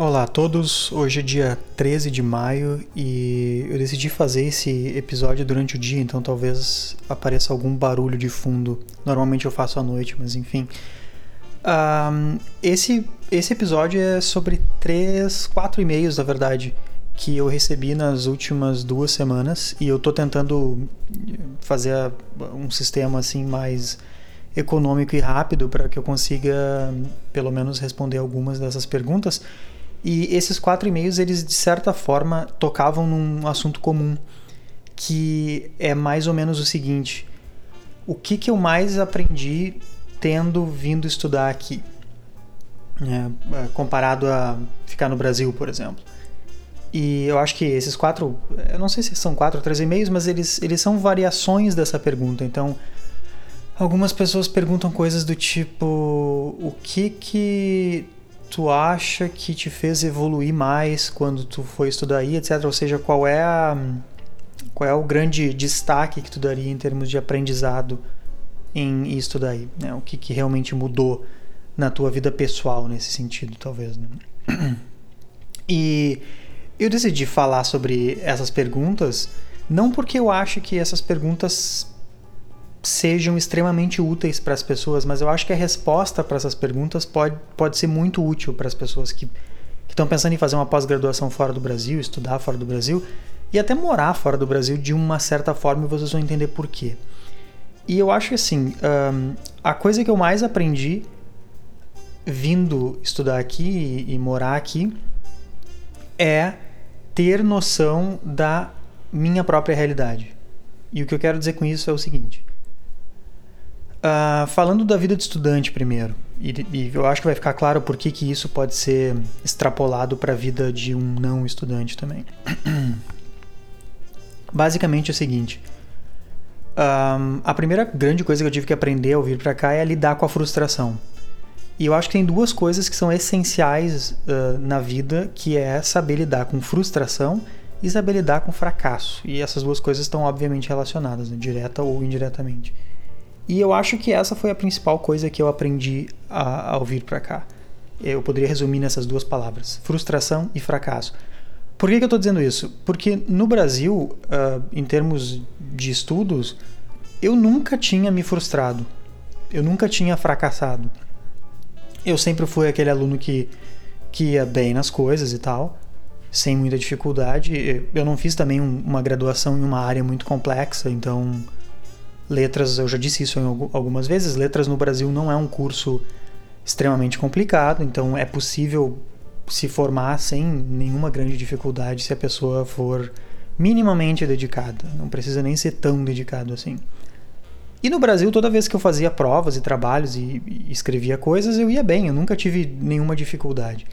Olá a todos, hoje é dia 13 de maio e eu decidi fazer esse episódio durante o dia, então talvez apareça algum barulho de fundo. Normalmente eu faço à noite, mas enfim. Um, esse, esse episódio é sobre três, quatro e-mails, na verdade, que eu recebi nas últimas duas semanas e eu tô tentando fazer um sistema assim mais econômico e rápido para que eu consiga pelo menos responder algumas dessas perguntas. E esses quatro e-mails, eles de certa forma tocavam num assunto comum, que é mais ou menos o seguinte: o que, que eu mais aprendi tendo vindo estudar aqui, né, comparado a ficar no Brasil, por exemplo. E eu acho que esses quatro, eu não sei se são quatro ou três e-mails, mas eles, eles são variações dessa pergunta. Então, algumas pessoas perguntam coisas do tipo: o que que tu acha que te fez evoluir mais quando tu foi estudar aí, etc. Ou seja, qual é a qual é o grande destaque que tu daria em termos de aprendizado em estudar aí, né? O que, que realmente mudou na tua vida pessoal nesse sentido, talvez, né? E eu decidi falar sobre essas perguntas não porque eu acho que essas perguntas sejam extremamente úteis para as pessoas, mas eu acho que a resposta para essas perguntas pode, pode ser muito útil para as pessoas que estão pensando em fazer uma pós-graduação fora do Brasil, estudar fora do Brasil e até morar fora do Brasil de uma certa forma e vocês vão entender por quê. E eu acho que assim, um, a coisa que eu mais aprendi vindo estudar aqui e, e morar aqui é ter noção da minha própria realidade. E o que eu quero dizer com isso é o seguinte: Uh, falando da vida de estudante primeiro, e, e, eu acho que vai ficar claro por que, que isso pode ser extrapolado para a vida de um não estudante também. Basicamente é o seguinte: um, a primeira grande coisa que eu tive que aprender ao vir para cá é lidar com a frustração. E eu acho que tem duas coisas que são essenciais uh, na vida, que é saber lidar com frustração e saber lidar com fracasso. E essas duas coisas estão obviamente relacionadas, né, direta ou indiretamente. E eu acho que essa foi a principal coisa que eu aprendi a, ao vir para cá. Eu poderia resumir nessas duas palavras: frustração e fracasso. Por que, que eu estou dizendo isso? Porque no Brasil, uh, em termos de estudos, eu nunca tinha me frustrado. Eu nunca tinha fracassado. Eu sempre fui aquele aluno que, que ia bem nas coisas e tal, sem muita dificuldade. Eu não fiz também um, uma graduação em uma área muito complexa, então Letras, eu já disse isso algumas vezes, letras no Brasil não é um curso extremamente complicado, então é possível se formar sem nenhuma grande dificuldade se a pessoa for minimamente dedicada. Não precisa nem ser tão dedicado assim. E no Brasil, toda vez que eu fazia provas e trabalhos e, e escrevia coisas, eu ia bem, eu nunca tive nenhuma dificuldade.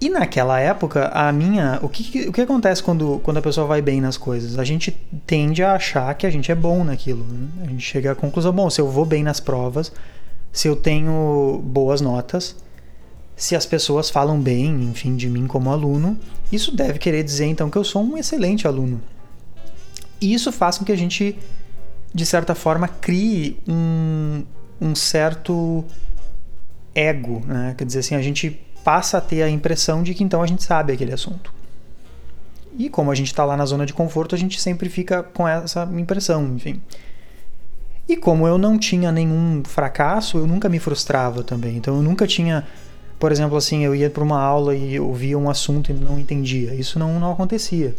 E naquela época, a minha. O que, o que acontece quando, quando a pessoa vai bem nas coisas? A gente tende a achar que a gente é bom naquilo. Né? A gente chega à conclusão: bom, se eu vou bem nas provas, se eu tenho boas notas, se as pessoas falam bem, enfim, de mim como aluno, isso deve querer dizer então que eu sou um excelente aluno. E isso faz com que a gente, de certa forma, crie um, um certo ego, né? Quer dizer assim, a gente passa a ter a impressão de que então a gente sabe aquele assunto. E como a gente está lá na zona de conforto, a gente sempre fica com essa impressão, enfim. E como eu não tinha nenhum fracasso, eu nunca me frustrava também. Então eu nunca tinha, por exemplo, assim, eu ia para uma aula e ouvia um assunto e não entendia. Isso não, não acontecia.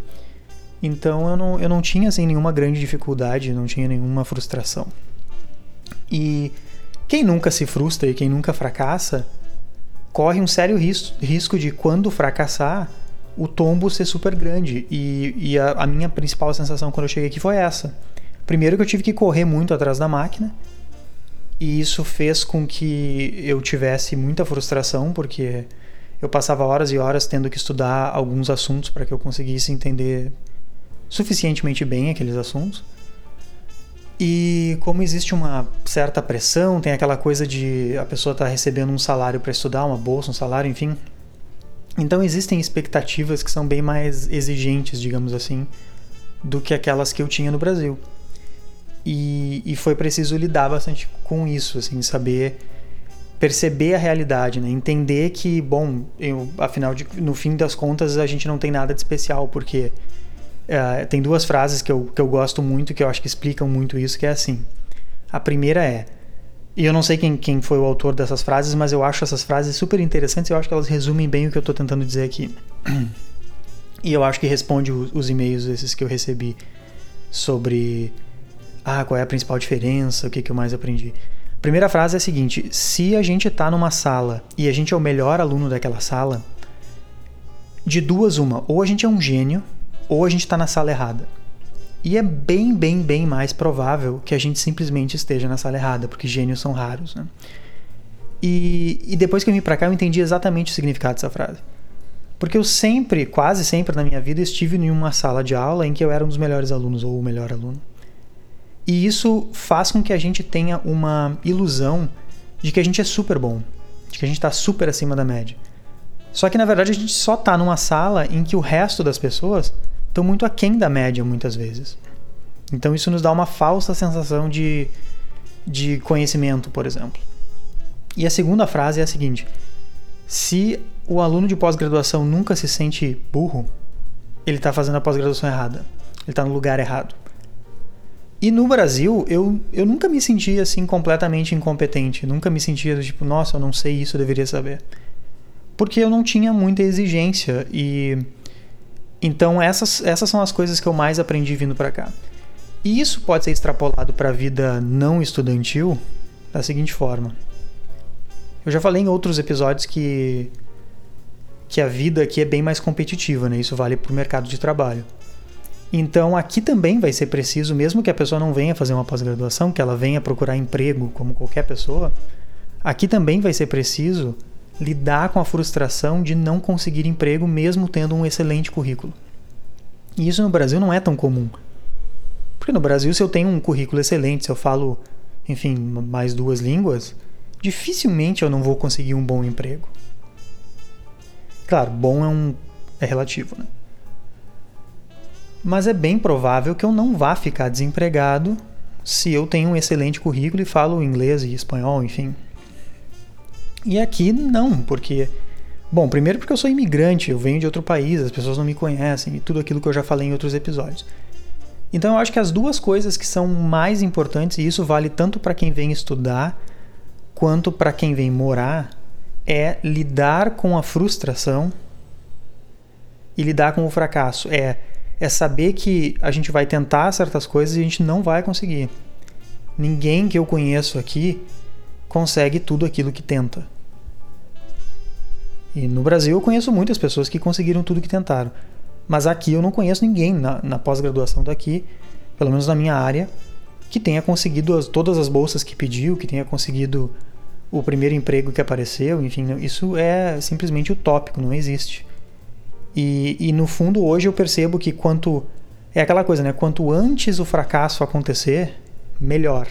Então eu não, eu não tinha assim, nenhuma grande dificuldade, não tinha nenhuma frustração. E quem nunca se frustra e quem nunca fracassa, corre um sério risco, de, quando fracassar, o tombo ser super grande. E, e a, a, minha principal sensação quando eu cheguei aqui foi essa. Primeiro que eu tive que correr muito atrás da máquina. E isso fez com que eu tivesse muita frustração, porque eu passava horas e horas tendo que estudar alguns assuntos para que eu conseguisse entender suficientemente bem aqueles assuntos. E como existe uma certa pressão, tem aquela coisa de a pessoa estar tá recebendo um salário para estudar, uma bolsa, um salário, enfim. Então existem expectativas que são bem mais exigentes, digamos assim, do que aquelas que eu tinha no Brasil. E, e foi preciso lidar bastante com isso, assim, saber perceber a realidade, né? Entender que, bom, eu, afinal, de, no fim das contas, a gente não tem nada de especial, porque uh, tem duas frases que eu, que eu gosto muito, que eu acho que explicam muito isso, que é assim. A primeira é, e eu não sei quem, quem foi o autor dessas frases, mas eu acho essas frases super interessantes e eu acho que elas resumem bem o que eu estou tentando dizer aqui. E eu acho que responde os, os e-mails esses que eu recebi sobre ah, qual é a principal diferença, o que, que eu mais aprendi. A primeira frase é a seguinte: se a gente está numa sala e a gente é o melhor aluno daquela sala, de duas uma, ou a gente é um gênio, ou a gente está na sala errada. E é bem, bem, bem mais provável que a gente simplesmente esteja na sala errada, porque gênios são raros, né? E, e depois que eu vim para cá, eu entendi exatamente o significado dessa frase. Porque eu sempre, quase sempre na minha vida, estive em uma sala de aula em que eu era um dos melhores alunos ou o melhor aluno. E isso faz com que a gente tenha uma ilusão de que a gente é super bom, de que a gente está super acima da média. Só que na verdade a gente só está numa sala em que o resto das pessoas estão muito aquém da média muitas vezes. Então isso nos dá uma falsa sensação de, de conhecimento, por exemplo. E a segunda frase é a seguinte: se o aluno de pós-graduação nunca se sente burro, ele está fazendo a pós-graduação errada. Ele está no lugar errado. E no Brasil, eu, eu nunca me senti assim completamente incompetente. Nunca me sentia tipo, nossa, eu não sei isso, eu deveria saber. Porque eu não tinha muita exigência e então essas, essas são as coisas que eu mais aprendi vindo para cá. E isso pode ser extrapolado para a vida não estudantil da seguinte forma. Eu já falei em outros episódios que que a vida aqui é bem mais competitiva, né? Isso vale para o mercado de trabalho. Então aqui também vai ser preciso, mesmo que a pessoa não venha fazer uma pós-graduação, que ela venha procurar emprego como qualquer pessoa, aqui também vai ser preciso lidar com a frustração de não conseguir emprego mesmo tendo um excelente currículo. E isso no Brasil não é tão comum. Porque no Brasil, se eu tenho um currículo excelente, se eu falo, enfim, mais duas línguas, dificilmente eu não vou conseguir um bom emprego. Claro, bom é um é relativo, né? mas é bem provável que eu não vá ficar desempregado se eu tenho um excelente currículo e falo inglês e espanhol, enfim. E aqui não, porque. Bom, primeiro porque eu sou imigrante, eu venho de outro país, as pessoas não me conhecem e tudo aquilo que eu já falei em outros episódios. Então eu acho que as duas coisas que são mais importantes, e isso vale tanto para quem vem estudar quanto para quem vem morar, é lidar com a frustração e lidar com o fracasso. É é saber que a gente vai tentar certas coisas e a gente não vai conseguir. Ninguém que eu conheço aqui consegue tudo aquilo que tenta. E no Brasil eu conheço muitas pessoas que conseguiram tudo que tentaram. Mas aqui eu não conheço ninguém na, na pós-graduação daqui, pelo menos na minha área, que tenha conseguido as, todas as bolsas que pediu, que tenha conseguido o primeiro emprego que apareceu, enfim, isso é simplesmente utópico, não existe. E, e no fundo, hoje eu percebo que quanto. É aquela coisa, né? Quanto antes o fracasso acontecer, melhor.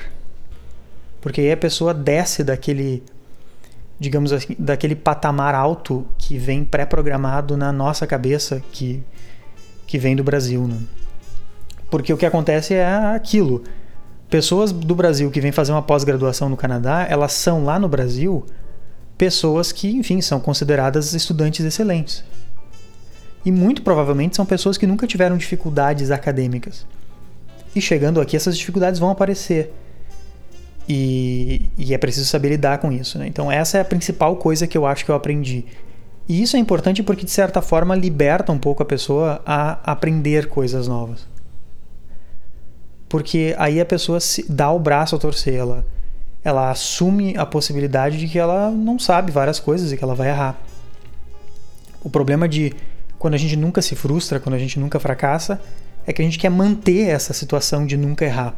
Porque aí a pessoa desce daquele. Digamos assim, daquele patamar alto que vem pré-programado na nossa cabeça, que, que vem do Brasil. Né? Porque o que acontece é aquilo. Pessoas do Brasil que vêm fazer uma pós-graduação no Canadá, elas são lá no Brasil pessoas que, enfim, são consideradas estudantes excelentes. E muito provavelmente são pessoas que nunca tiveram dificuldades acadêmicas. E chegando aqui, essas dificuldades vão aparecer. E, e é preciso saber lidar com isso. Né? Então, essa é a principal coisa que eu acho que eu aprendi. E isso é importante porque, de certa forma, liberta um pouco a pessoa a aprender coisas novas. Porque aí a pessoa se dá o braço a torcer, ela, ela assume a possibilidade de que ela não sabe várias coisas e que ela vai errar. O problema de quando a gente nunca se frustra, quando a gente nunca fracassa, é que a gente quer manter essa situação de nunca errar.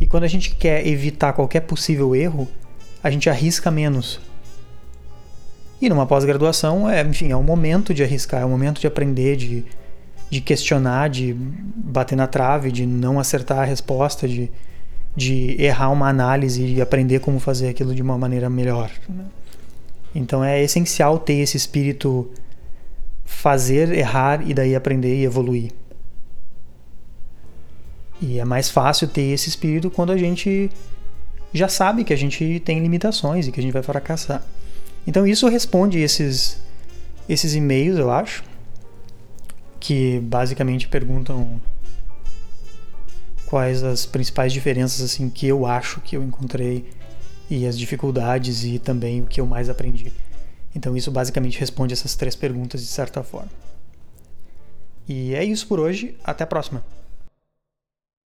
E quando a gente quer evitar qualquer possível erro, a gente arrisca menos. E numa pós-graduação, é, enfim, é o momento de arriscar, é o momento de aprender, de, de questionar, de bater na trave, de não acertar a resposta, de, de errar uma análise e aprender como fazer aquilo de uma maneira melhor. Então é essencial ter esse espírito fazer, errar e daí aprender e evoluir. E é mais fácil ter esse espírito quando a gente já sabe que a gente tem limitações e que a gente vai fracassar. Então isso responde esses esses e-mails, eu acho, que basicamente perguntam quais as principais diferenças assim que eu acho que eu encontrei e as dificuldades e também o que eu mais aprendi. Então isso basicamente responde essas três perguntas de certa forma. E é isso por hoje, até a próxima.